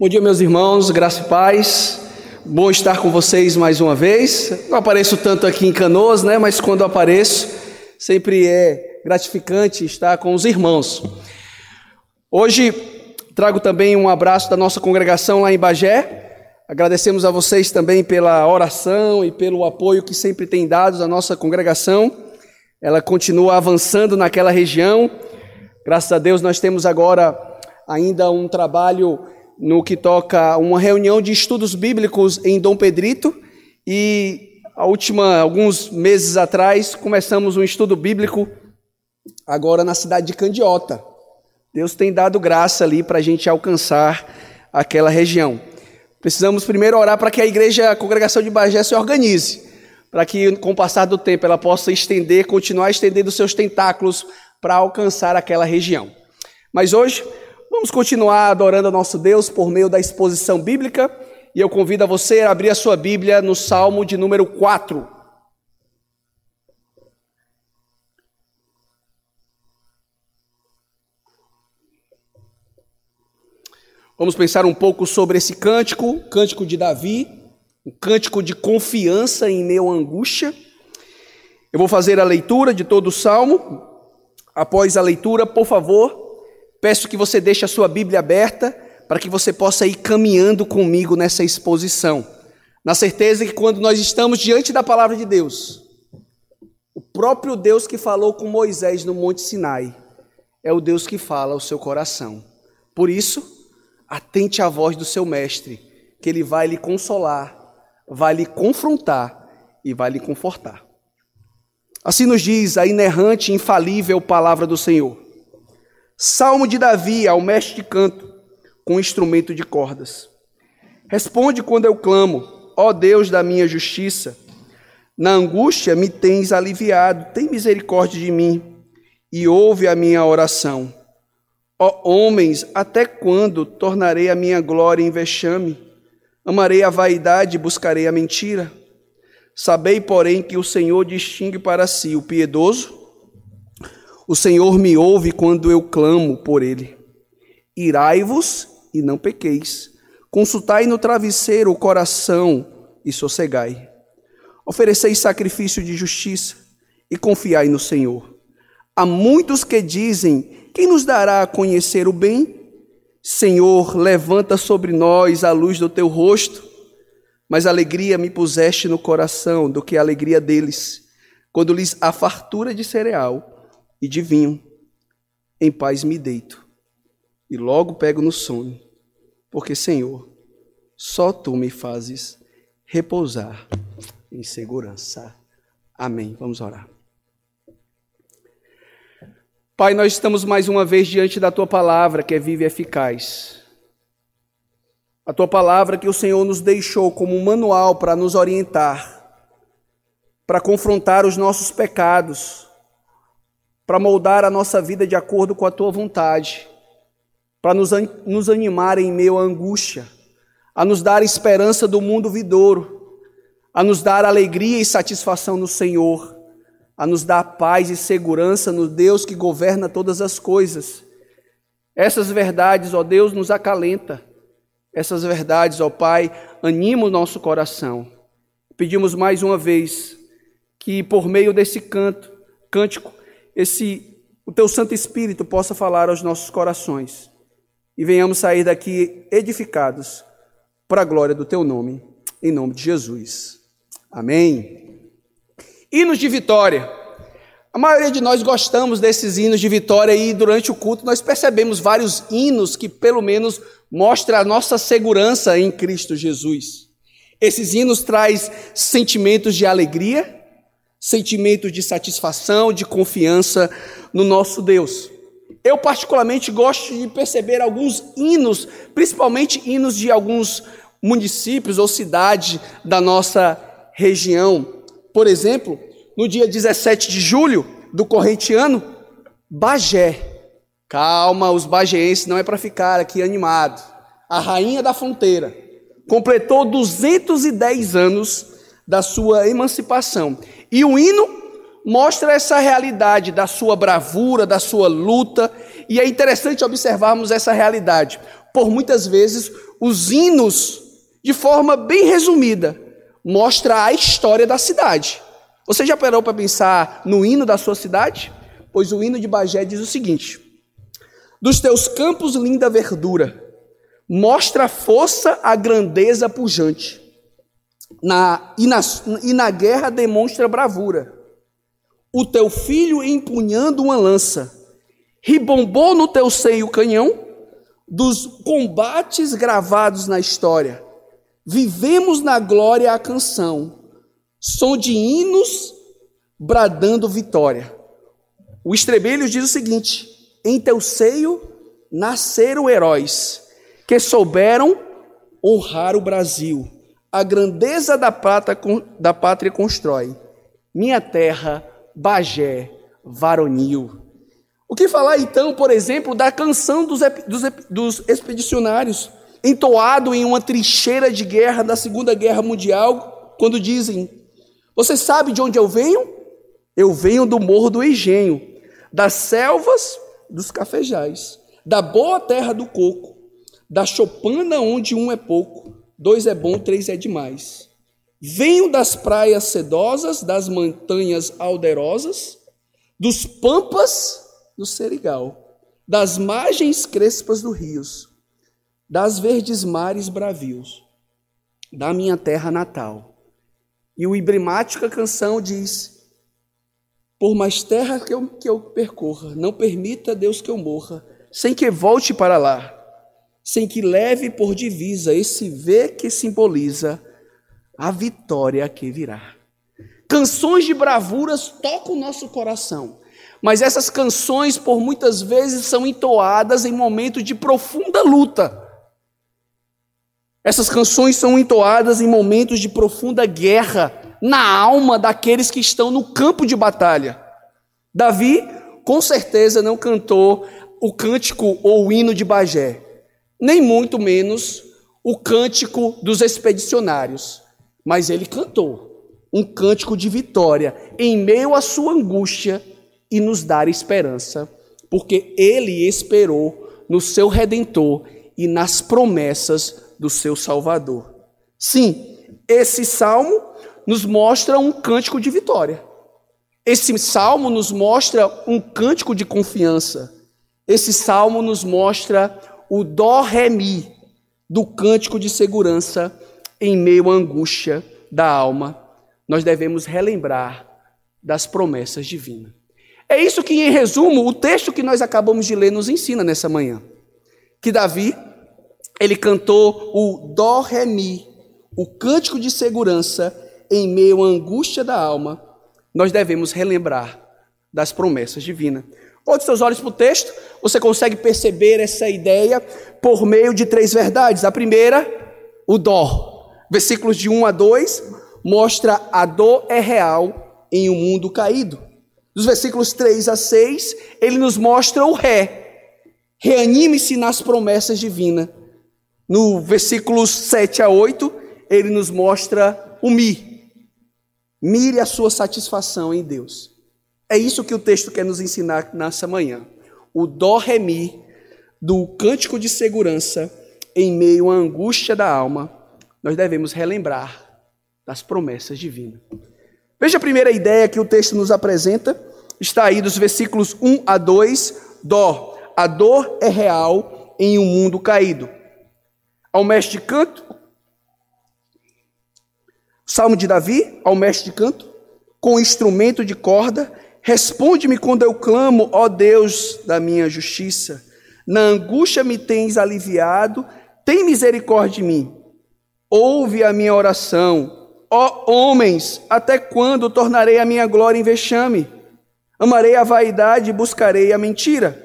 Bom dia, meus irmãos, graça e paz. Bom estar com vocês mais uma vez. Não apareço tanto aqui em Canoas, né? Mas quando apareço, sempre é gratificante estar com os irmãos. Hoje trago também um abraço da nossa congregação lá em Bagé. Agradecemos a vocês também pela oração e pelo apoio que sempre têm dado à nossa congregação. Ela continua avançando naquela região. Graças a Deus nós temos agora ainda um trabalho no que toca uma reunião de estudos bíblicos em Dom Pedrito e a última alguns meses atrás começamos um estudo bíblico agora na cidade de Candiota. Deus tem dado graça ali para a gente alcançar aquela região. Precisamos primeiro orar para que a igreja, a congregação de Bagé se organize, para que com o passar do tempo ela possa estender, continuar estendendo seus tentáculos para alcançar aquela região. Mas hoje Vamos continuar adorando a nosso Deus por meio da exposição bíblica. E eu convido a você a abrir a sua Bíblia no Salmo de número 4. Vamos pensar um pouco sobre esse cântico, cântico de Davi, um cântico de confiança em à angústia. Eu vou fazer a leitura de todo o salmo. Após a leitura, por favor, Peço que você deixe a sua Bíblia aberta para que você possa ir caminhando comigo nessa exposição, na certeza que quando nós estamos diante da palavra de Deus, o próprio Deus que falou com Moisés no Monte Sinai é o Deus que fala ao seu coração. Por isso, atente à voz do seu mestre, que ele vai lhe consolar, vai lhe confrontar e vai lhe confortar. Assim nos diz a inerrante e infalível palavra do Senhor. Salmo de Davi ao mestre de canto, com instrumento de cordas. Responde quando eu clamo, ó Deus da minha justiça. Na angústia me tens aliviado, tem misericórdia de mim e ouve a minha oração. Ó homens, até quando tornarei a minha glória em vexame? Amarei a vaidade e buscarei a mentira. Sabei, porém, que o Senhor distingue para si o piedoso o Senhor me ouve quando eu clamo por ele. Irai-vos e não pequeis. Consultai no travesseiro o coração e sossegai. Ofereceis sacrifício de justiça e confiai no Senhor. Há muitos que dizem: Quem nos dará a conhecer o bem? Senhor, levanta sobre nós a luz do teu rosto. Mas alegria me puseste no coração do que a alegria deles, quando lhes a fartura de cereal e de vinho, em paz me deito, e logo pego no sono, porque, Senhor, só tu me fazes repousar em segurança. Amém. Vamos orar. Pai, nós estamos mais uma vez diante da tua palavra, que é viva e eficaz. A tua palavra que o Senhor nos deixou como um manual para nos orientar, para confrontar os nossos pecados, para moldar a nossa vida de acordo com a tua vontade, para nos, nos animar em meio à angústia, a nos dar esperança do mundo vidouro, a nos dar alegria e satisfação no Senhor, a nos dar paz e segurança no Deus que governa todas as coisas. Essas verdades, ó Deus, nos acalenta. Essas verdades, ó Pai, animam o nosso coração. Pedimos mais uma vez que por meio desse canto, cântico, esse o teu Santo Espírito possa falar aos nossos corações e venhamos sair daqui edificados para a glória do teu nome, em nome de Jesus. Amém. Hinos de vitória. A maioria de nós gostamos desses hinos de vitória e durante o culto nós percebemos vários hinos que pelo menos mostram a nossa segurança em Cristo Jesus. Esses hinos traz sentimentos de alegria, sentimento de satisfação, de confiança no nosso Deus. Eu, particularmente, gosto de perceber alguns hinos, principalmente hinos de alguns municípios ou cidades da nossa região. Por exemplo, no dia 17 de julho do corrente ano, Bagé. Calma, os bageenses não é para ficar aqui animado. A rainha da fronteira completou 210 anos da sua emancipação. E o hino mostra essa realidade da sua bravura, da sua luta, e é interessante observarmos essa realidade. por muitas vezes, os hinos, de forma bem resumida, mostra a história da cidade. Você já parou para pensar no hino da sua cidade? Pois o hino de Bagé diz o seguinte: Dos teus campos linda verdura, mostra a força, a grandeza pujante. Na, e, na, e na guerra demonstra bravura. O teu filho empunhando uma lança, ribombou no teu seio o canhão, dos combates gravados na história. Vivemos na glória a canção, som de hinos bradando vitória. O estrebelho diz o seguinte: Em teu seio nasceram heróis que souberam honrar o Brasil. A grandeza da, prata, da pátria constrói. Minha terra, Bagé, varonil. O que falar então, por exemplo, da canção dos, dos, dos expedicionários, entoado em uma trincheira de guerra da Segunda Guerra Mundial, quando dizem: Você sabe de onde eu venho? Eu venho do Morro do Engenho, das selvas dos cafejais, da boa terra do coco, da chopana onde um é pouco, dois é bom, três é demais. Venho das praias sedosas, das montanhas alderosas, dos pampas do Serigal, das margens crespas dos rios, das verdes mares bravios, da minha terra natal. E o emblemática canção diz: Por mais terra que eu, que eu percorra, não permita Deus que eu morra, sem que volte para lá, sem que leve por divisa esse V que simboliza a vitória que virá. Canções de bravuras tocam o nosso coração. Mas essas canções, por muitas vezes, são entoadas em momentos de profunda luta. Essas canções são entoadas em momentos de profunda guerra na alma daqueles que estão no campo de batalha. Davi, com certeza, não cantou o cântico ou o hino de Bagé, nem muito menos o cântico dos expedicionários, mas ele cantou um cântico de vitória em meio à sua angústia e nos dar esperança, porque ele esperou no seu redentor e nas promessas do seu Salvador. Sim, esse salmo nos mostra um cântico de vitória. Esse salmo nos mostra um cântico de confiança. Esse salmo nos mostra o dó ré mi do cântico de segurança em meio à angústia da alma. Nós devemos relembrar das promessas divinas. É isso que, em resumo, o texto que nós acabamos de ler nos ensina nessa manhã. Que Davi, ele cantou o Dó Ré Mi, o cântico de segurança em meio à angústia da alma. Nós devemos relembrar das promessas divinas. Volte seus olhos para o texto, você consegue perceber essa ideia por meio de três verdades. A primeira, o dó. Versículos de 1 a 2 mostra a dor é real em um mundo caído. Dos versículos 3 a 6, ele nos mostra o ré. Reanime-se nas promessas divinas. No versículos 7 a 8, ele nos mostra o mi. Mire a sua satisfação em Deus. É isso que o texto quer nos ensinar nessa manhã. O dó ré mi do cântico de segurança em meio à angústia da alma, nós devemos relembrar das promessas divinas. Veja a primeira ideia que o texto nos apresenta, está aí dos versículos 1 a 2, dó. A dor é real em um mundo caído. Ao mestre de canto, Salmo de Davi, ao mestre de canto, com instrumento de corda, responde-me quando eu clamo, ó Deus da minha justiça. Na angústia me tens aliviado, tem misericórdia de mim. Ouve a minha oração Ó homens, até quando tornarei a minha glória em vexame? Amarei a vaidade e buscarei a mentira.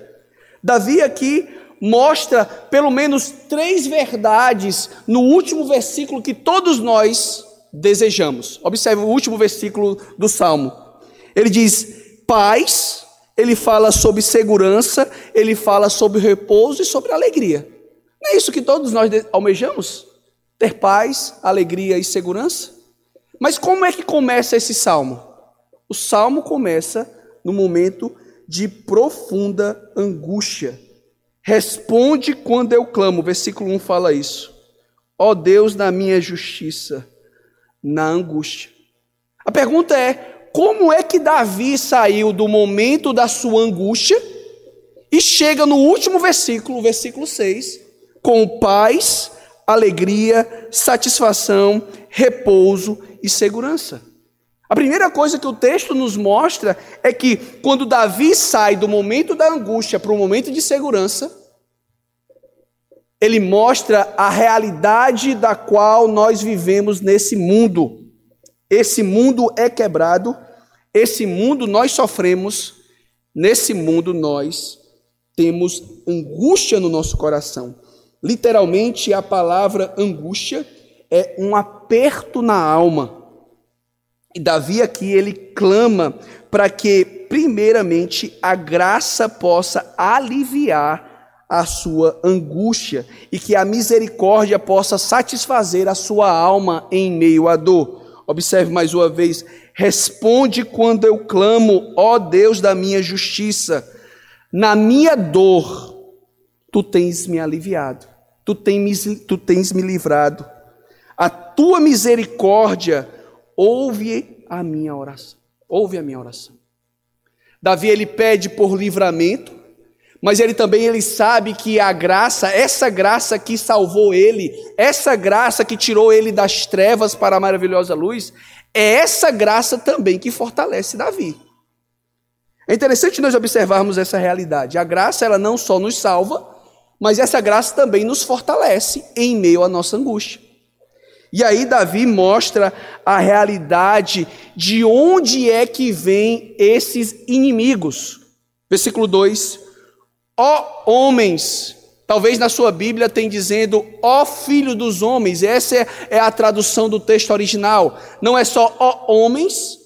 Davi aqui mostra pelo menos três verdades no último versículo que todos nós desejamos. Observe o último versículo do Salmo. Ele diz: paz, ele fala sobre segurança, ele fala sobre repouso e sobre alegria. Não é isso que todos nós almejamos? Ter paz, alegria e segurança? Mas como é que começa esse salmo? O salmo começa no momento de profunda angústia. Responde quando eu clamo. Versículo 1 fala isso. Ó Deus da minha justiça, na angústia. A pergunta é: como é que Davi saiu do momento da sua angústia e chega no último versículo, versículo 6, com paz, alegria, satisfação, repouso e segurança? A primeira coisa que o texto nos mostra é que quando Davi sai do momento da angústia para o momento de segurança, ele mostra a realidade da qual nós vivemos nesse mundo. Esse mundo é quebrado, esse mundo nós sofremos, nesse mundo nós temos angústia no nosso coração. Literalmente, a palavra angústia é um aperto na alma e Davi aqui ele clama para que, primeiramente, a graça possa aliviar a sua angústia e que a misericórdia possa satisfazer a sua alma em meio à dor. Observe mais uma vez: responde quando eu clamo, ó Deus da minha justiça, na minha dor, tu tens me aliviado, tu tens, tu tens me livrado, a tua misericórdia ouve a minha oração. Ouve a minha oração. Davi ele pede por livramento, mas ele também ele sabe que a graça, essa graça que salvou ele, essa graça que tirou ele das trevas para a maravilhosa luz, é essa graça também que fortalece Davi. É interessante nós observarmos essa realidade. A graça ela não só nos salva, mas essa graça também nos fortalece em meio à nossa angústia. E aí Davi mostra a realidade de onde é que vêm esses inimigos. Versículo 2: Ó homens, talvez na sua Bíblia tem dizendo ó filho dos homens, essa é, a tradução do texto original. Não é só ó homens,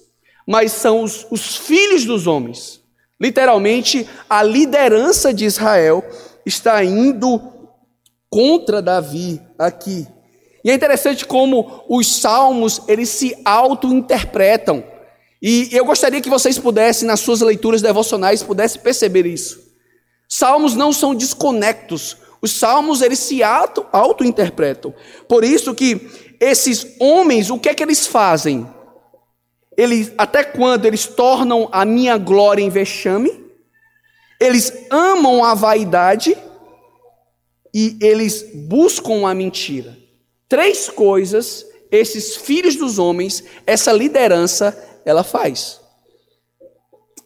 mas são os, os filhos dos homens. Literalmente, a liderança de Israel está indo contra Davi aqui. E é interessante como os salmos, eles se auto-interpretam. E eu gostaria que vocês pudessem, nas suas leituras devocionais, pudessem perceber isso. Salmos não são desconectos. Os salmos, eles se auto-interpretam. Por isso que esses homens, o que é que eles fazem? Eles, até quando eles tornam a minha glória em vexame? Eles amam a vaidade e eles buscam a mentira. Três coisas esses filhos dos homens, essa liderança, ela faz.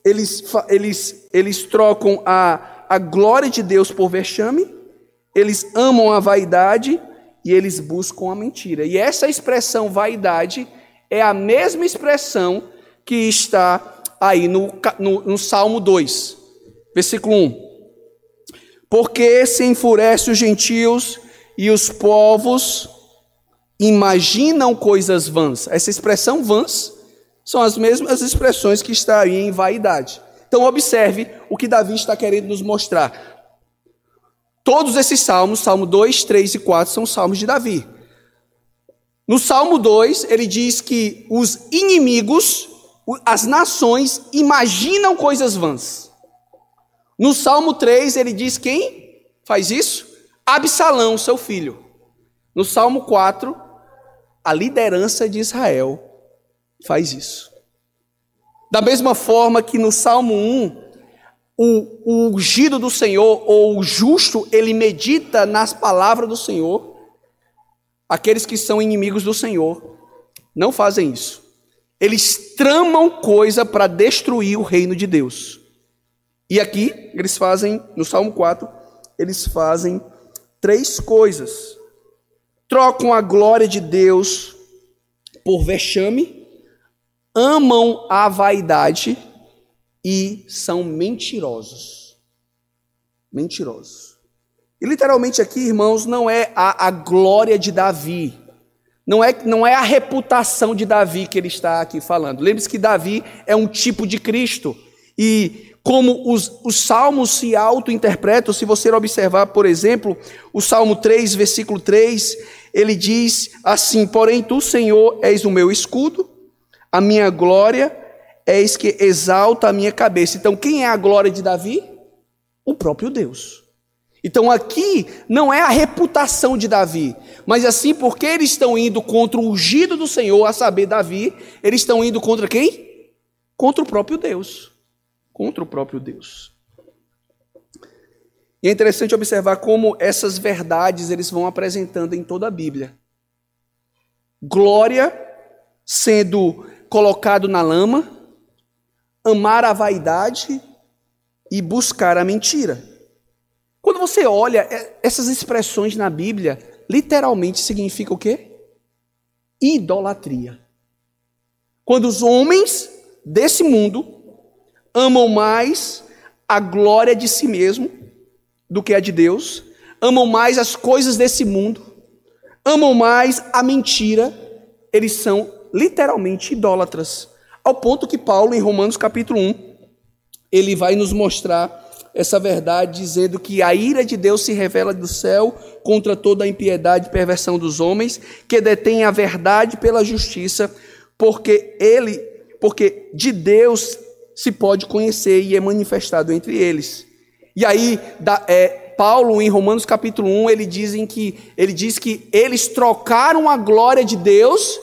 Eles, eles, eles trocam a, a glória de Deus por vexame, eles amam a vaidade e eles buscam a mentira. E essa expressão vaidade é a mesma expressão que está aí no, no, no Salmo 2, versículo 1. Porque se enfurece os gentios e os povos imaginam coisas vãs. Essa expressão vãs são as mesmas expressões que está aí em vaidade. Então observe o que Davi está querendo nos mostrar. Todos esses salmos, Salmo 2, 3 e 4, são salmos de Davi. No Salmo 2, ele diz que os inimigos, as nações, imaginam coisas vãs. No Salmo 3, ele diz quem faz isso? Absalão, seu filho. No Salmo 4, a liderança de Israel faz isso. Da mesma forma que no Salmo 1, o, o ungido do Senhor, ou o justo, ele medita nas palavras do Senhor, aqueles que são inimigos do Senhor não fazem isso. Eles tramam coisa para destruir o reino de Deus. E aqui, eles fazem, no Salmo 4, eles fazem três coisas trocam a glória de Deus por vexame, amam a vaidade e são mentirosos. Mentirosos. E literalmente aqui, irmãos, não é a, a glória de Davi, não é, não é a reputação de Davi que ele está aqui falando. Lembre-se que Davi é um tipo de Cristo. E como os, os salmos se auto-interpretam, se você observar, por exemplo, o Salmo 3, versículo 3, ele diz assim: Porém, tu, Senhor, és o meu escudo, a minha glória, és que exalta a minha cabeça. Então, quem é a glória de Davi? O próprio Deus. Então aqui não é a reputação de Davi, mas assim porque eles estão indo contra o ungido do Senhor, a saber, Davi, eles estão indo contra quem? Contra o próprio Deus. Contra o próprio Deus. E é interessante observar como essas verdades eles vão apresentando em toda a Bíblia. Glória sendo colocado na lama, amar a vaidade e buscar a mentira. Quando você olha é, essas expressões na Bíblia, literalmente significa o quê? Idolatria. Quando os homens desse mundo amam mais a glória de si mesmo do que a de Deus, amam mais as coisas desse mundo, amam mais a mentira, eles são literalmente idólatras. Ao ponto que Paulo, em Romanos capítulo 1, ele vai nos mostrar essa verdade, dizendo que a ira de Deus se revela do céu contra toda a impiedade e perversão dos homens, que detêm a verdade pela justiça, porque ele, porque de Deus se pode conhecer e é manifestado entre eles. E aí, da, é, Paulo, em Romanos capítulo 1, ele, dizem que, ele diz que eles trocaram a glória de Deus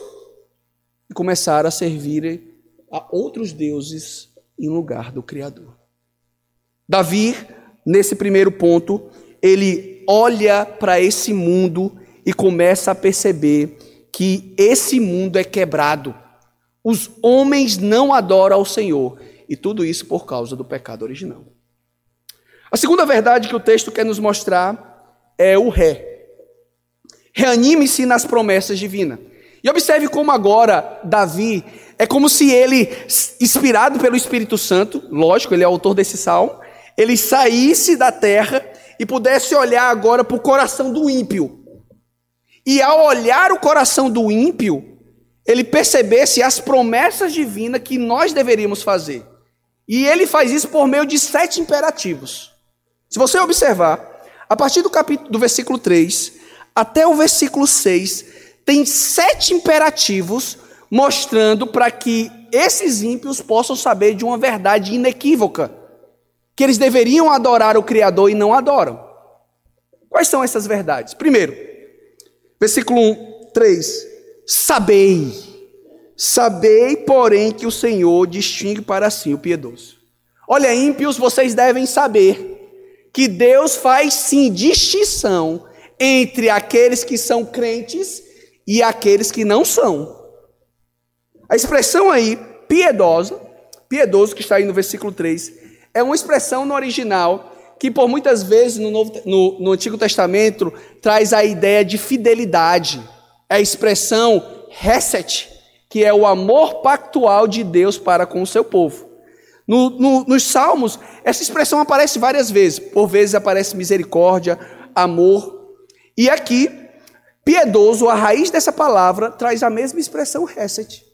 e começaram a servir a outros deuses em lugar do Criador. Davi, nesse primeiro ponto, ele olha para esse mundo e começa a perceber que esse mundo é quebrado. Os homens não adoram ao Senhor. E tudo isso por causa do pecado original. A segunda verdade que o texto quer nos mostrar é o ré. Reanime-se nas promessas divinas. E observe como agora Davi é como se ele, inspirado pelo Espírito Santo, lógico, ele é autor desse salmo, ele saísse da terra e pudesse olhar agora para o coração do ímpio. E ao olhar o coração do ímpio, ele percebesse as promessas divinas que nós deveríamos fazer. E ele faz isso por meio de sete imperativos. Se você observar, a partir do capítulo do versículo 3 até o versículo 6, tem sete imperativos mostrando para que esses ímpios possam saber de uma verdade inequívoca, que eles deveriam adorar o Criador e não adoram. Quais são essas verdades? Primeiro, versículo 1, 3: Sabei, sabei, porém, que o Senhor distingue para si o piedoso. Olha, ímpios, vocês devem saber que Deus faz sim distinção entre aqueles que são crentes e aqueles que não são. A expressão aí, piedosa, piedoso, que está aí no versículo 3, é uma expressão no original que por muitas vezes no, Novo, no, no Antigo Testamento traz a ideia de fidelidade. É a expressão reset, que é o amor pactual de Deus para com o seu povo. No, no, nos Salmos, essa expressão aparece várias vezes. Por vezes aparece misericórdia, amor. E aqui, piedoso, a raiz dessa palavra, traz a mesma expressão reset.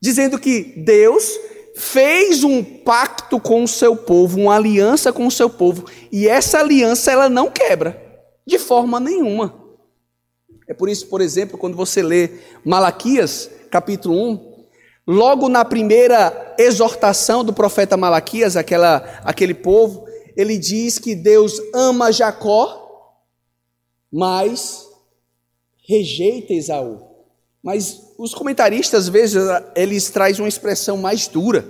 Dizendo que Deus fez um pacto com o seu povo, uma aliança com o seu povo, e essa aliança ela não quebra de forma nenhuma. É por isso, por exemplo, quando você lê Malaquias, capítulo 1, Logo na primeira exortação do profeta Malaquias, aquela, aquele povo, ele diz que Deus ama Jacó, mas rejeita Esaú. Mas os comentaristas, às vezes, eles trazem uma expressão mais dura.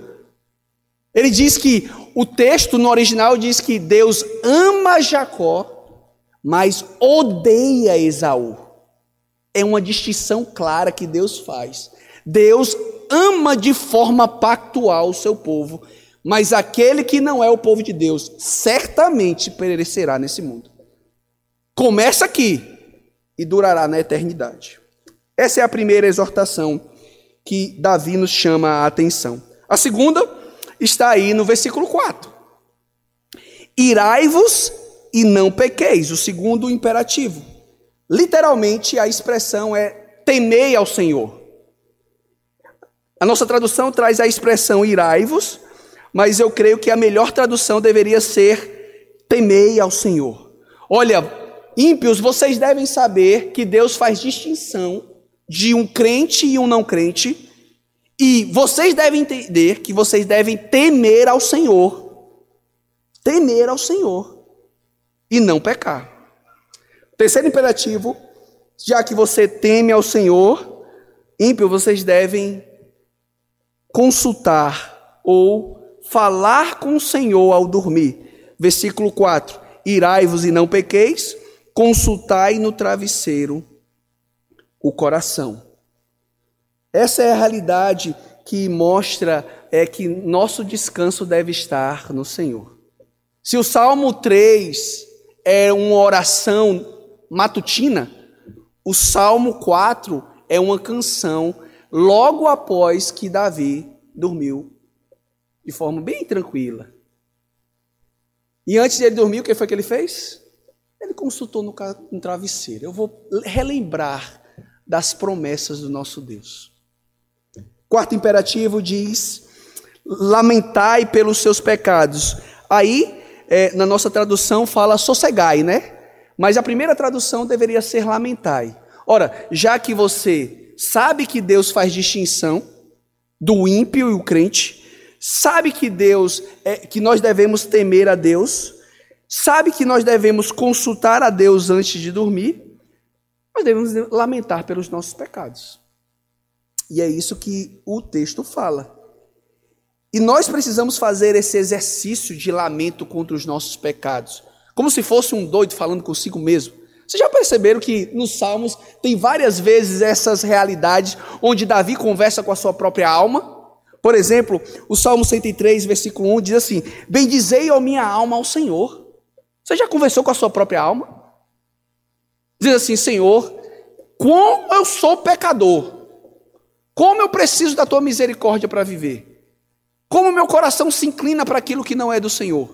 Ele diz que o texto no original diz que Deus ama Jacó, mas odeia Esaú. É uma distinção clara que Deus faz. Deus ama de forma pactual o seu povo, mas aquele que não é o povo de Deus certamente perecerá nesse mundo. Começa aqui e durará na eternidade. Essa é a primeira exortação que Davi nos chama a atenção. A segunda está aí no versículo 4. Irai-vos e não pequeis, o segundo imperativo. Literalmente a expressão é temei ao Senhor. A nossa tradução traz a expressão irai-vos, mas eu creio que a melhor tradução deveria ser temei ao Senhor. Olha, ímpios, vocês devem saber que Deus faz distinção de um crente e um não crente, e vocês devem entender que vocês devem temer ao Senhor. Temer ao Senhor. e não pecar. Terceiro imperativo, já que você teme ao Senhor, ímpio, vocês devem consultar ou falar com o Senhor ao dormir. Versículo 4: Irai-vos e não pequeis, consultai no travesseiro o coração. Essa é a realidade que mostra é que nosso descanso deve estar no Senhor. Se o Salmo 3 é uma oração matutina, o Salmo 4 é uma canção logo após que Davi dormiu de forma bem tranquila. E antes de ele dormir, o que foi que ele fez? Ele consultou no, no travesseiro. Eu vou relembrar das promessas do nosso Deus. Quarto imperativo diz: lamentai pelos seus pecados. Aí, é, na nossa tradução, fala sossegai, né? Mas a primeira tradução deveria ser lamentai. Ora, já que você sabe que Deus faz distinção do ímpio e o crente, sabe que Deus é, que nós devemos temer a Deus, sabe que nós devemos consultar a Deus antes de dormir, nós devemos lamentar pelos nossos pecados. E é isso que o texto fala. E nós precisamos fazer esse exercício de lamento contra os nossos pecados, como se fosse um doido falando consigo mesmo. Vocês já perceberam que nos Salmos tem várias vezes essas realidades onde Davi conversa com a sua própria alma? Por exemplo, o Salmo 103, versículo 1 diz assim: Bendizei a minha alma ao Senhor. Você já conversou com a sua própria alma? Diz assim: Senhor, como eu sou pecador, como eu preciso da tua misericórdia para viver, como meu coração se inclina para aquilo que não é do Senhor.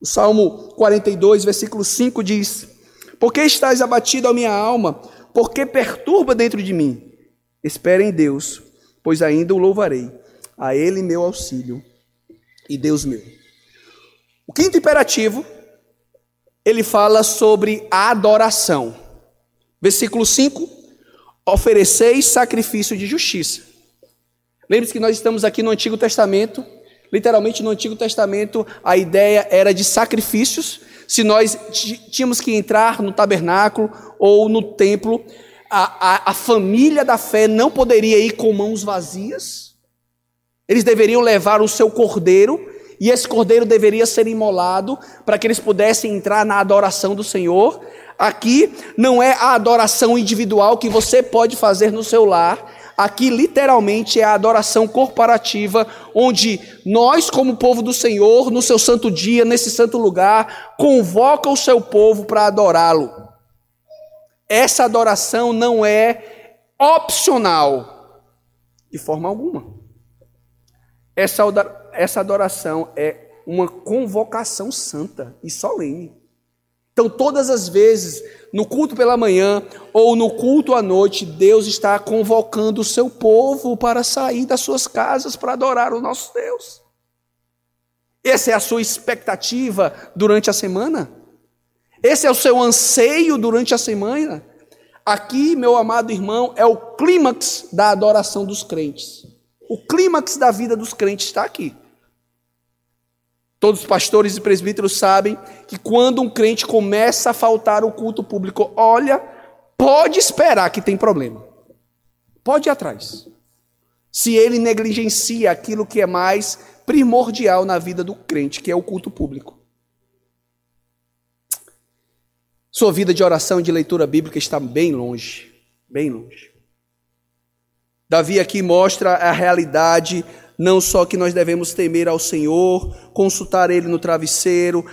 O Salmo 42, versículo 5 diz: Por que estás abatido a minha alma? Por que perturba dentro de mim? Espere em Deus, pois ainda o louvarei, a Ele meu auxílio e Deus meu. O quinto imperativo ele fala sobre a adoração. Versículo 5: ofereceis sacrifício de justiça. Lembre-se que nós estamos aqui no Antigo Testamento. Literalmente, no Antigo Testamento, a ideia era de sacrifícios. Se nós tínhamos que entrar no tabernáculo ou no templo, a, a, a família da fé não poderia ir com mãos vazias. Eles deveriam levar o seu cordeiro e esse cordeiro deveria ser imolado para que eles pudessem entrar na adoração do Senhor. Aqui não é a adoração individual que você pode fazer no seu lar. Aqui, literalmente, é a adoração corporativa, onde nós, como povo do Senhor, no seu santo dia, nesse santo lugar, convoca o seu povo para adorá-lo. Essa adoração não é opcional, de forma alguma. Essa essa adoração é uma convocação santa e solene. Então, todas as vezes, no culto pela manhã ou no culto à noite, Deus está convocando o seu povo para sair das suas casas para adorar o nosso Deus. Essa é a sua expectativa durante a semana? Esse é o seu anseio durante a semana? Aqui, meu amado irmão, é o clímax da adoração dos crentes. O clímax da vida dos crentes está aqui. Todos os pastores e presbíteros sabem que quando um crente começa a faltar o culto público, olha, pode esperar que tem problema. Pode ir atrás. Se ele negligencia aquilo que é mais primordial na vida do crente, que é o culto público. Sua vida de oração e de leitura bíblica está bem longe, bem longe. Davi aqui mostra a realidade não só que nós devemos temer ao Senhor, consultar Ele no travesseiro,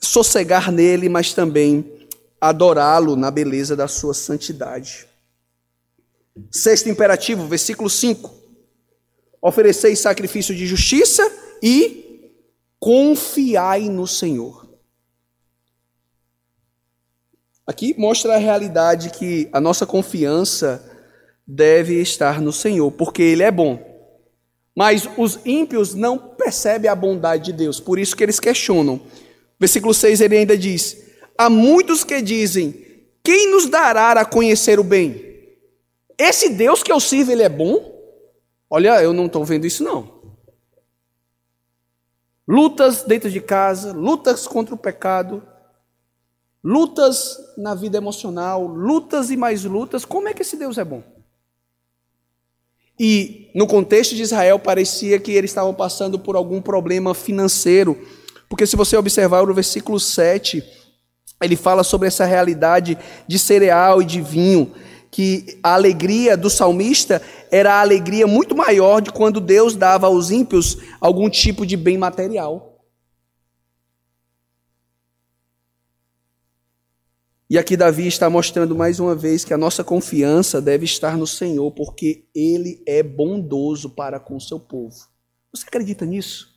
sossegar nele, mas também adorá-lo na beleza da sua santidade. Sexto imperativo, versículo 5: ofereceis sacrifício de justiça e confiai no Senhor. Aqui mostra a realidade que a nossa confiança deve estar no Senhor, porque Ele é bom. Mas os ímpios não percebem a bondade de Deus, por isso que eles questionam. Versículo 6 ele ainda diz: Há muitos que dizem: Quem nos dará a conhecer o bem? Esse Deus que eu sirvo, ele é bom? Olha, eu não estou vendo isso não. lutas dentro de casa, lutas contra o pecado, lutas na vida emocional, lutas e mais lutas. Como é que esse Deus é bom? E no contexto de Israel parecia que eles estavam passando por algum problema financeiro, porque se você observar o versículo 7, ele fala sobre essa realidade de cereal e de vinho, que a alegria do salmista era a alegria muito maior de quando Deus dava aos ímpios algum tipo de bem material. E aqui Davi está mostrando mais uma vez que a nossa confiança deve estar no Senhor, porque Ele é bondoso para com o seu povo. Você acredita nisso?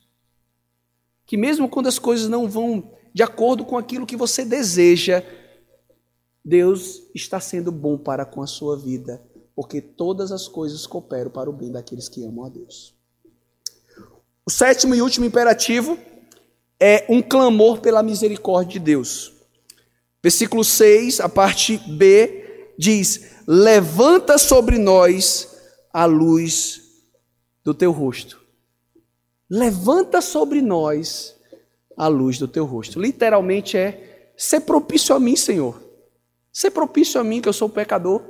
Que mesmo quando as coisas não vão de acordo com aquilo que você deseja, Deus está sendo bom para com a sua vida, porque todas as coisas cooperam para o bem daqueles que amam a Deus. O sétimo e último imperativo é um clamor pela misericórdia de Deus. Versículo 6, a parte B, diz: Levanta sobre nós a luz do teu rosto. Levanta sobre nós a luz do teu rosto. Literalmente é: ser propício a mim, Senhor. Ser propício a mim, que eu sou pecador.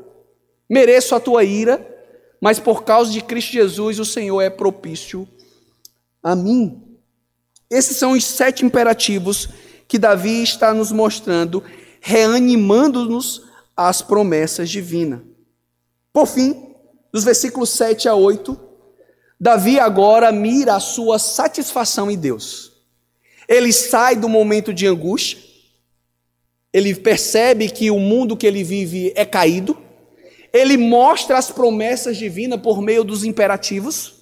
Mereço a tua ira, mas por causa de Cristo Jesus, o Senhor é propício a mim. Esses são os sete imperativos que Davi está nos mostrando, reanimando-nos às promessas divinas. Por fim, dos versículos 7 a 8, Davi agora mira a sua satisfação em Deus. Ele sai do momento de angústia, ele percebe que o mundo que ele vive é caído, ele mostra as promessas divinas por meio dos imperativos,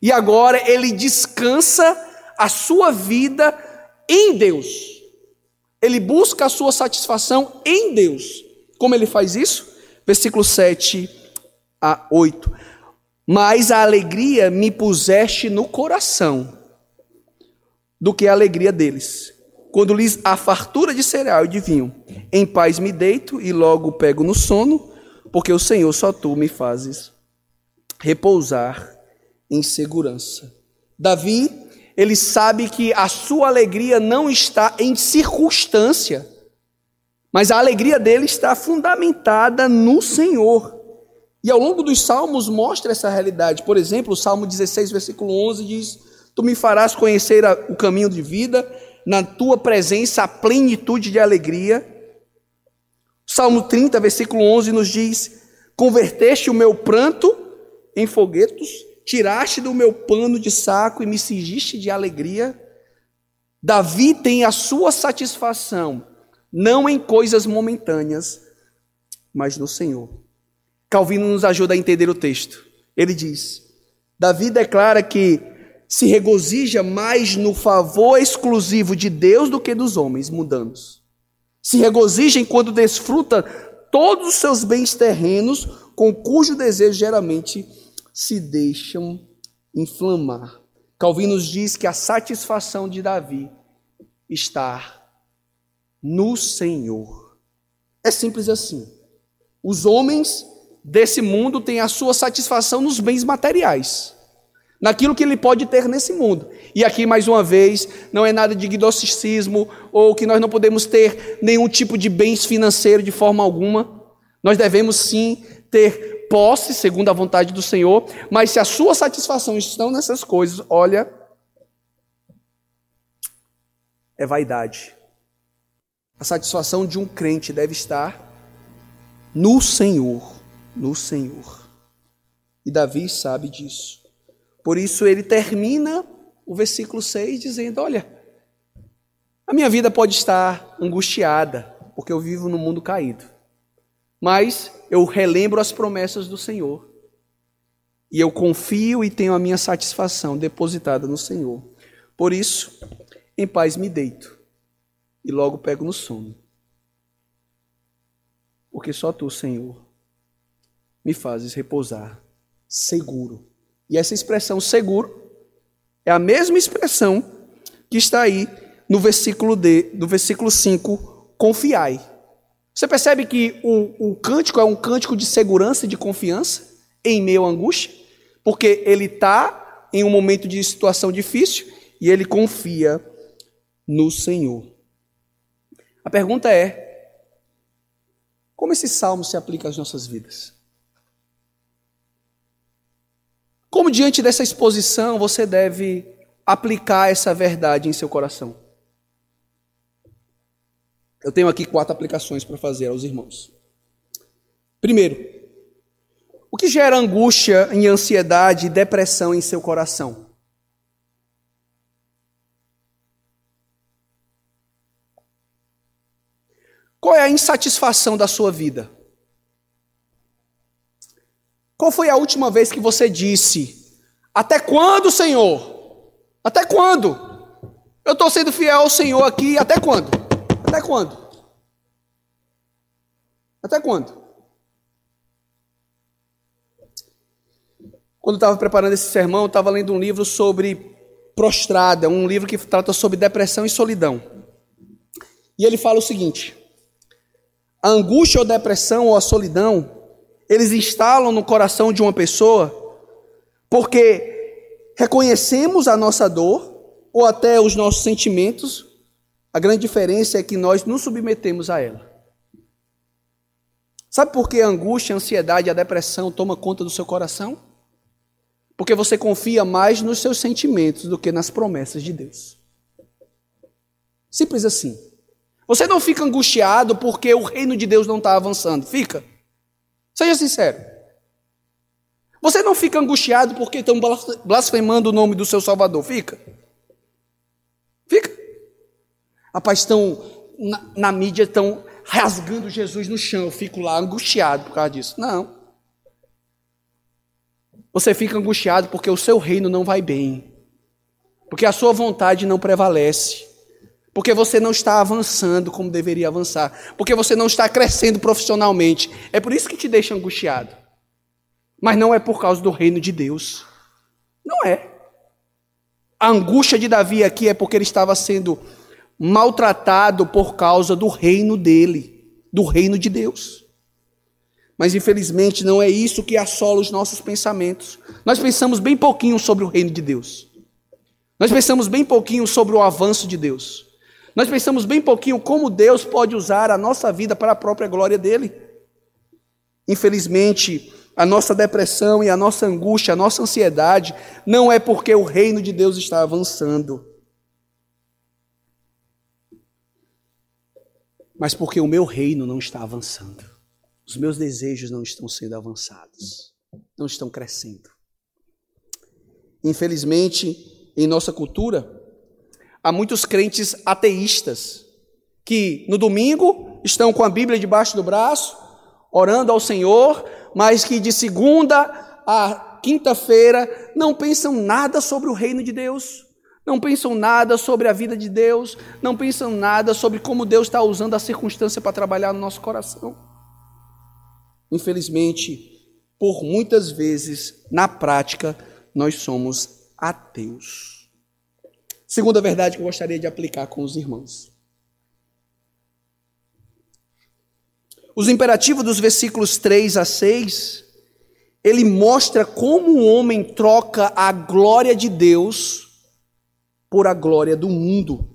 e agora ele descansa a sua vida em Deus. Ele busca a sua satisfação em Deus. Como ele faz isso? Versículo 7 a 8. Mas a alegria me puseste no coração do que a alegria deles. Quando lhes a fartura de cereal e de vinho, em paz me deito e logo pego no sono, porque o Senhor só tu me fazes repousar em segurança. Davi ele sabe que a sua alegria não está em circunstância, mas a alegria dele está fundamentada no Senhor. E ao longo dos salmos mostra essa realidade. Por exemplo, o Salmo 16, versículo 11 diz: Tu me farás conhecer o caminho de vida, na tua presença a plenitude de alegria. Salmo 30, versículo 11 nos diz: Converteste o meu pranto em foguetos tiraste do meu pano de saco e me cingiste de alegria. Davi tem a sua satisfação, não em coisas momentâneas, mas no Senhor. Calvino nos ajuda a entender o texto. Ele diz: Davi declara que se regozija mais no favor exclusivo de Deus do que dos homens mundanos. Se regozija enquanto desfruta todos os seus bens terrenos, com cujo desejo geralmente se deixam inflamar. Calvino nos diz que a satisfação de Davi está no Senhor. É simples assim. Os homens desse mundo têm a sua satisfação nos bens materiais, naquilo que ele pode ter nesse mundo. E aqui, mais uma vez, não é nada de gnosticismo ou que nós não podemos ter nenhum tipo de bens financeiro de forma alguma. Nós devemos sim ter posse, segundo a vontade do Senhor, mas se a sua satisfação estão nessas coisas, olha, é vaidade. A satisfação de um crente deve estar no Senhor, no Senhor. E Davi sabe disso. Por isso ele termina o versículo 6 dizendo: Olha, a minha vida pode estar angustiada, porque eu vivo no mundo caído. Mas eu relembro as promessas do Senhor. E eu confio e tenho a minha satisfação depositada no Senhor. Por isso, em paz me deito e logo pego no sono. Porque só tu, Senhor, me fazes repousar seguro. E essa expressão seguro é a mesma expressão que está aí no versículo D, no versículo 5, confiai. Você percebe que o, o cântico é um cântico de segurança e de confiança em meio à angústia, porque ele está em um momento de situação difícil e ele confia no Senhor. A pergunta é: como esse salmo se aplica às nossas vidas? Como diante dessa exposição você deve aplicar essa verdade em seu coração? Eu tenho aqui quatro aplicações para fazer aos irmãos. Primeiro, o que gera angústia e ansiedade e depressão em seu coração? Qual é a insatisfação da sua vida? Qual foi a última vez que você disse: Até quando, Senhor? Até quando? Eu estou sendo fiel ao Senhor aqui, até quando? Até quando? Até quando? Quando estava preparando esse sermão, eu estava lendo um livro sobre prostrada, um livro que trata sobre depressão e solidão. E ele fala o seguinte: a angústia ou depressão ou a solidão, eles instalam no coração de uma pessoa porque reconhecemos a nossa dor ou até os nossos sentimentos. A grande diferença é que nós nos submetemos a ela. Sabe por que a angústia, a ansiedade a depressão toma conta do seu coração? Porque você confia mais nos seus sentimentos do que nas promessas de Deus. Simples assim. Você não fica angustiado porque o reino de Deus não está avançando. Fica. Seja sincero. Você não fica angustiado porque estão blasfemando o nome do seu Salvador. Fica. Rapaz, estão na, na mídia, estão rasgando Jesus no chão. Eu fico lá angustiado por causa disso. Não. Você fica angustiado porque o seu reino não vai bem, porque a sua vontade não prevalece, porque você não está avançando como deveria avançar, porque você não está crescendo profissionalmente. É por isso que te deixa angustiado. Mas não é por causa do reino de Deus. Não é. A angústia de Davi aqui é porque ele estava sendo maltratado por causa do reino dele, do reino de Deus. Mas infelizmente não é isso que assola os nossos pensamentos. Nós pensamos bem pouquinho sobre o reino de Deus. Nós pensamos bem pouquinho sobre o avanço de Deus. Nós pensamos bem pouquinho como Deus pode usar a nossa vida para a própria glória dele. Infelizmente, a nossa depressão e a nossa angústia, a nossa ansiedade, não é porque o reino de Deus está avançando, mas porque o meu reino não está avançando. Os meus desejos não estão sendo avançados, não estão crescendo. Infelizmente, em nossa cultura, há muitos crentes ateístas que no domingo estão com a Bíblia debaixo do braço, orando ao Senhor, mas que de segunda a quinta-feira não pensam nada sobre o reino de Deus, não pensam nada sobre a vida de Deus, não pensam nada sobre como Deus está usando a circunstância para trabalhar no nosso coração. Infelizmente, por muitas vezes, na prática, nós somos ateus. Segunda verdade que eu gostaria de aplicar com os irmãos. Os imperativos dos versículos 3 a 6, ele mostra como o homem troca a glória de Deus por a glória do mundo.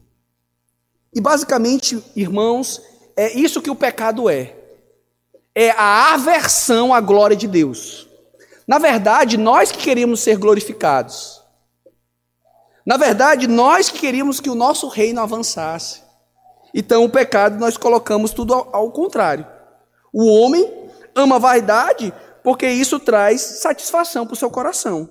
E basicamente, irmãos, é isso que o pecado é é a aversão à glória de Deus. Na verdade, nós que queríamos ser glorificados. Na verdade, nós que queríamos que o nosso reino avançasse. Então, o pecado, nós colocamos tudo ao, ao contrário. O homem ama a vaidade porque isso traz satisfação para o seu coração.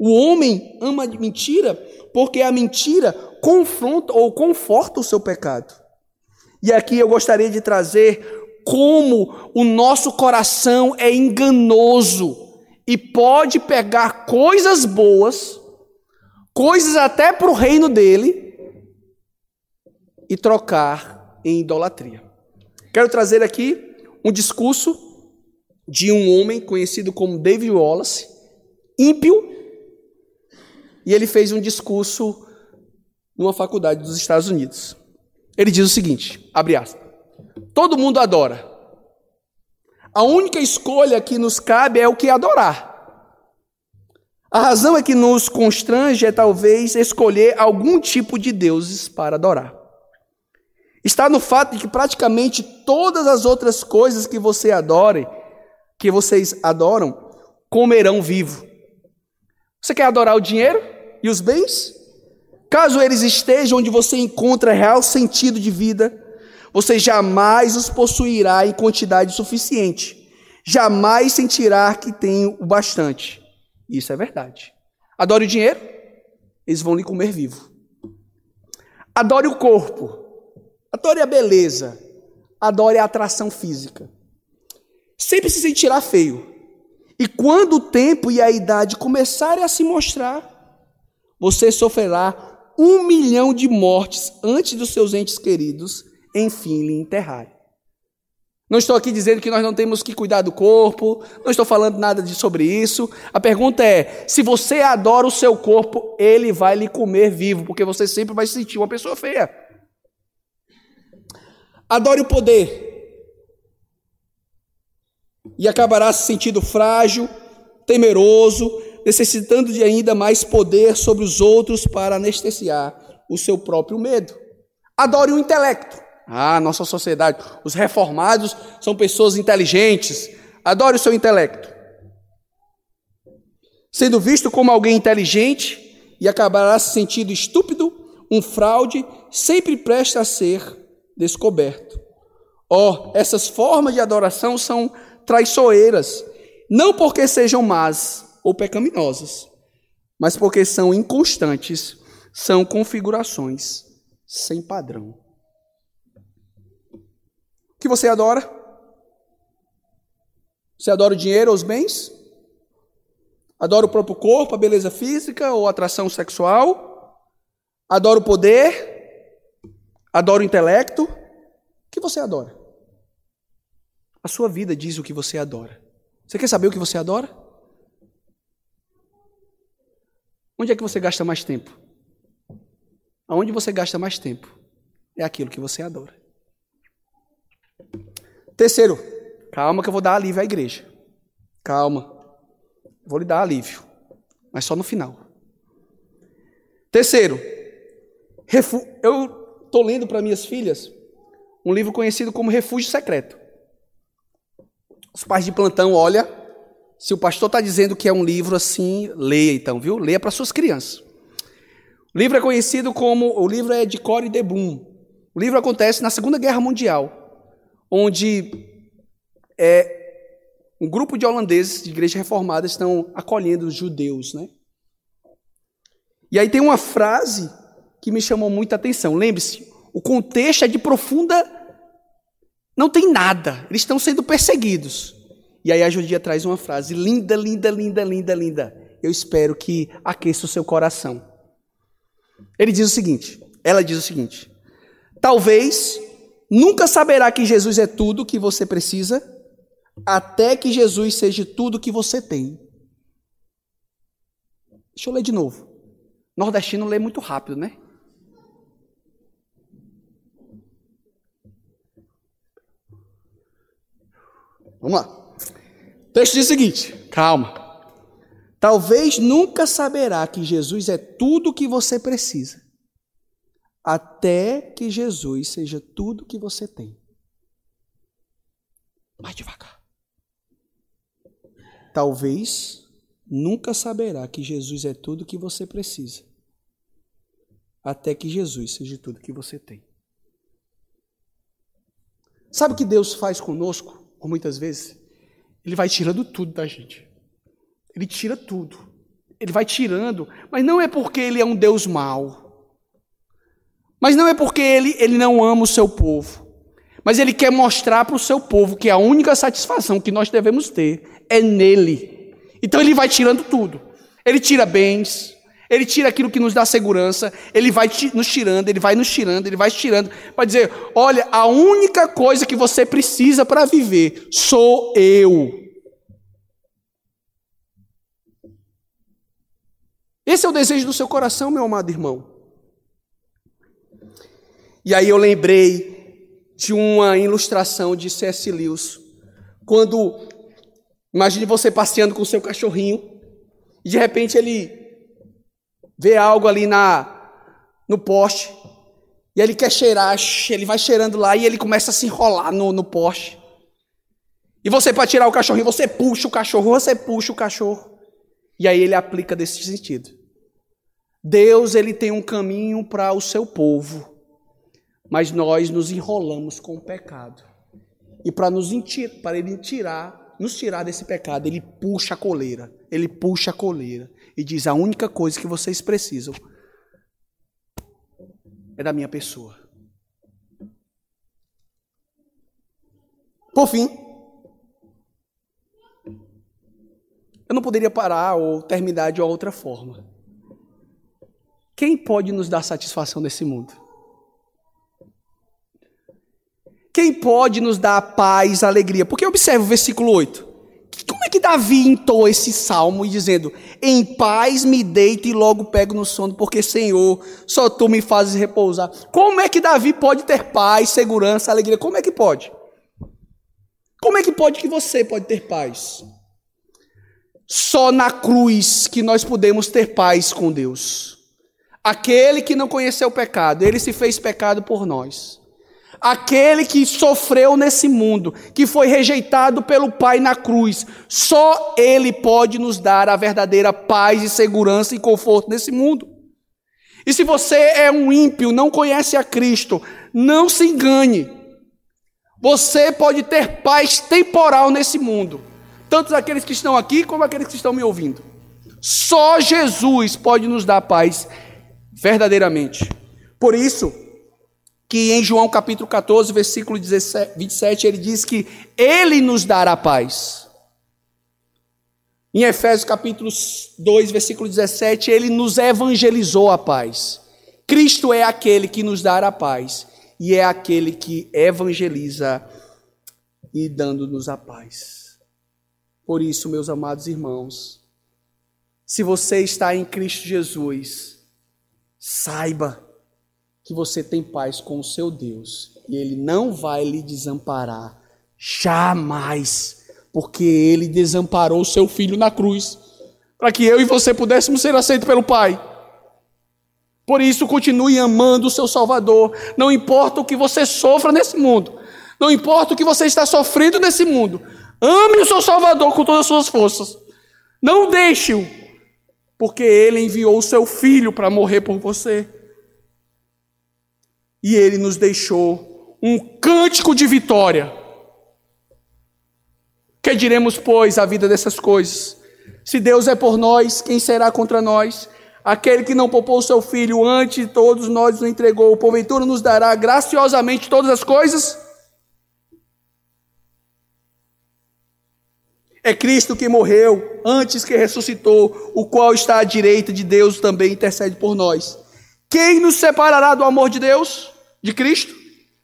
O homem ama a mentira porque a mentira confronta ou conforta o seu pecado. E aqui eu gostaria de trazer como o nosso coração é enganoso e pode pegar coisas boas, coisas até para o reino dele, e trocar em idolatria. Quero trazer aqui um discurso de um homem conhecido como David Wallace, ímpio, e ele fez um discurso numa faculdade dos Estados Unidos. Ele diz o seguinte: abre aspas. Todo mundo adora. A única escolha que nos cabe é o que adorar. A razão é que nos constrange é talvez escolher algum tipo de deuses para adorar. Está no fato de que praticamente todas as outras coisas que você adore, que vocês adoram, comerão vivo. Você quer adorar o dinheiro e os bens? Caso eles estejam onde você encontra real sentido de vida, você jamais os possuirá em quantidade suficiente. Jamais sentirá que tem o bastante. Isso é verdade. Adore o dinheiro, eles vão lhe comer vivo. Adore o corpo, adore a beleza, adore a atração física. Sempre se sentirá feio. E quando o tempo e a idade começarem a se mostrar, você sofrerá um milhão de mortes antes dos seus entes queridos, enfim, lhe enterrarem. Não estou aqui dizendo que nós não temos que cuidar do corpo, não estou falando nada de, sobre isso. A pergunta é: se você adora o seu corpo, ele vai lhe comer vivo, porque você sempre vai se sentir uma pessoa feia. Adore o poder. E acabará se sentindo frágil, temeroso, necessitando de ainda mais poder sobre os outros para anestesiar o seu próprio medo. Adore o intelecto. Ah, nossa sociedade, os reformados são pessoas inteligentes. Adore o seu intelecto. Sendo visto como alguém inteligente e acabará se sentindo estúpido, um fraude, sempre presta a ser descoberto. Oh, essas formas de adoração são traiçoeiras, não porque sejam más ou pecaminosas, mas porque são inconstantes, são configurações sem padrão que você adora? Você adora o dinheiro ou os bens? Adora o próprio corpo, a beleza física ou a atração sexual? Adora o poder? Adora o intelecto? O que você adora? A sua vida diz o que você adora. Você quer saber o que você adora? Onde é que você gasta mais tempo? Aonde você gasta mais tempo? É aquilo que você adora. Terceiro, calma que eu vou dar alívio à igreja. Calma. Vou lhe dar alívio, mas só no final. Terceiro, eu estou lendo para minhas filhas um livro conhecido como Refúgio Secreto. Os pais de plantão, olha, se o pastor está dizendo que é um livro assim, leia então, viu? Leia para suas crianças. O livro é conhecido como, o livro é de Corey de Boom. O livro acontece na Segunda Guerra Mundial onde é, um grupo de holandeses de igreja reformada estão acolhendo os judeus, né? E aí tem uma frase que me chamou muita atenção. Lembre-se, o contexto é de profunda. Não tem nada, eles estão sendo perseguidos. E aí a judia traz uma frase linda, linda, linda, linda, linda. Eu espero que aqueça o seu coração. Ele diz o seguinte: ela diz o seguinte: talvez Nunca saberá que Jesus é tudo que você precisa, até que Jesus seja tudo que você tem. Deixa eu ler de novo. Nordestino lê muito rápido, né? Vamos lá. O texto diz o seguinte: calma. Talvez nunca saberá que Jesus é tudo o que você precisa, até que Jesus seja tudo que você tem. Mais devagar. Talvez nunca saberá que Jesus é tudo que você precisa, até que Jesus seja tudo que você tem. Sabe o que Deus faz conosco, por muitas vezes? Ele vai tirando tudo da gente. Ele tira tudo. Ele vai tirando, mas não é porque ele é um Deus mau. Mas não é porque ele, ele não ama o seu povo. Mas ele quer mostrar para o seu povo que a única satisfação que nós devemos ter é nele. Então ele vai tirando tudo. Ele tira bens, ele tira aquilo que nos dá segurança, ele vai nos tirando, ele vai nos tirando, ele vai tirando, para dizer: olha, a única coisa que você precisa para viver sou eu. Esse é o desejo do seu coração, meu amado irmão. E aí eu lembrei de uma ilustração de C.S. Lewis, quando imagine você passeando com o seu cachorrinho E de repente ele vê algo ali na no poste. E ele quer cheirar, ele vai cheirando lá e ele começa a se enrolar no, no poste. E você, para tirar o cachorrinho, você puxa o cachorro, você puxa o cachorro. E aí ele aplica desse sentido. Deus, ele tem um caminho para o seu povo, mas nós nos enrolamos com o pecado. E para nos para ele tirar, nos tirar desse pecado, ele puxa a coleira. Ele puxa a coleira e diz: "A única coisa que vocês precisam é da minha pessoa". Por fim, eu não poderia parar ou terminar de outra forma. Quem pode nos dar satisfação nesse mundo? Quem pode nos dar paz, alegria? Porque observe o versículo 8. Como é que Davi entoa esse salmo dizendo: Em paz me deito e logo pego no sono, porque Senhor, só tu me fazes repousar. Como é que Davi pode ter paz, segurança, alegria? Como é que pode? Como é que pode que você pode ter paz? Só na cruz que nós podemos ter paz com Deus. Aquele que não conheceu o pecado, ele se fez pecado por nós aquele que sofreu nesse mundo, que foi rejeitado pelo Pai na cruz, só Ele pode nos dar a verdadeira paz e segurança e conforto nesse mundo. E se você é um ímpio, não conhece a Cristo, não se engane. Você pode ter paz temporal nesse mundo, tanto aqueles que estão aqui como aqueles que estão me ouvindo. Só Jesus pode nos dar paz verdadeiramente. Por isso, que em João capítulo 14, versículo 17, 27, ele diz que ele nos dará paz. Em Efésios capítulo 2, versículo 17, ele nos evangelizou a paz. Cristo é aquele que nos dá a paz e é aquele que evangeliza e dando-nos a paz. Por isso, meus amados irmãos, se você está em Cristo Jesus, saiba que você tem paz com o seu Deus e Ele não vai lhe desamparar jamais, porque Ele desamparou o seu filho na cruz para que eu e você pudéssemos ser aceitos pelo Pai. Por isso, continue amando o seu Salvador, não importa o que você sofra nesse mundo, não importa o que você está sofrendo nesse mundo, ame o seu Salvador com todas as suas forças, não deixe-o, porque Ele enviou o seu filho para morrer por você e ele nos deixou um cântico de vitória. Que diremos, pois, a vida dessas coisas? Se Deus é por nós, quem será contra nós? Aquele que não poupou o seu filho antes de todos nós nos entregou, porventura nos dará graciosamente todas as coisas? É Cristo que morreu antes que ressuscitou, o qual está à direita de Deus também intercede por nós. Quem nos separará do amor de Deus? De Cristo?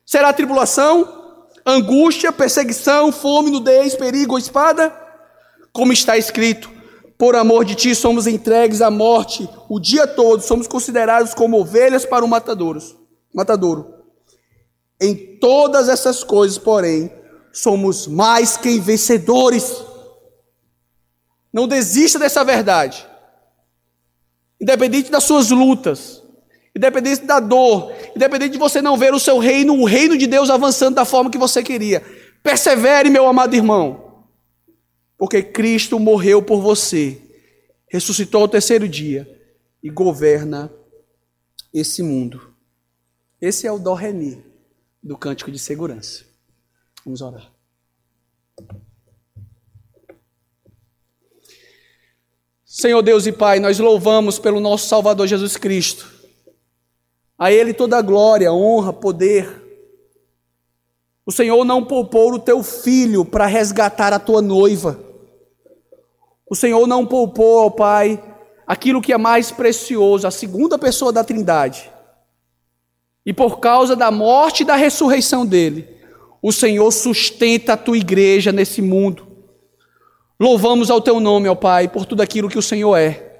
Será tribulação, angústia, perseguição, fome, nudez, perigo ou espada? Como está escrito: Por amor de ti somos entregues à morte o dia todo, somos considerados como ovelhas para o matadouro. Em todas essas coisas, porém, somos mais que vencedores. Não desista dessa verdade. Independente das suas lutas, independente da dor, independente de você não ver o seu reino, o reino de Deus avançando da forma que você queria. Persevere, meu amado irmão, porque Cristo morreu por você, ressuscitou ao terceiro dia e governa esse mundo. Esse é o Dó Reni do cântico de segurança. Vamos orar. Senhor Deus e Pai, nós louvamos pelo nosso Salvador Jesus Cristo a Ele toda a glória, honra, poder. O Senhor não poupou o teu filho para resgatar a tua noiva. O Senhor não poupou, ó Pai, aquilo que é mais precioso, a segunda pessoa da Trindade. E por causa da morte e da ressurreição dele, o Senhor sustenta a tua igreja nesse mundo. Louvamos ao teu nome, ó Pai, por tudo aquilo que o Senhor é.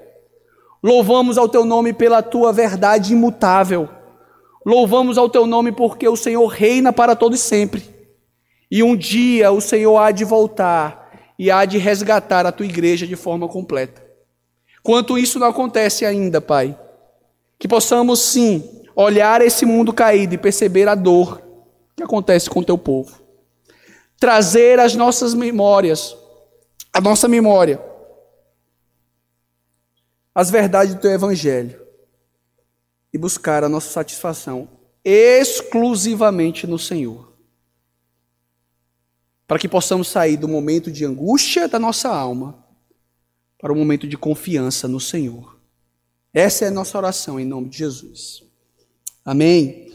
Louvamos ao teu nome pela tua verdade imutável. Louvamos ao teu nome porque o Senhor reina para todos sempre. E um dia o Senhor há de voltar e há de resgatar a tua igreja de forma completa. Enquanto isso não acontece ainda, Pai, que possamos sim olhar esse mundo caído e perceber a dor que acontece com o teu povo. Trazer as nossas memórias, a nossa memória, as verdades do teu evangelho e buscar a nossa satisfação exclusivamente no Senhor. Para que possamos sair do momento de angústia da nossa alma para o momento de confiança no Senhor. Essa é a nossa oração em nome de Jesus. Amém.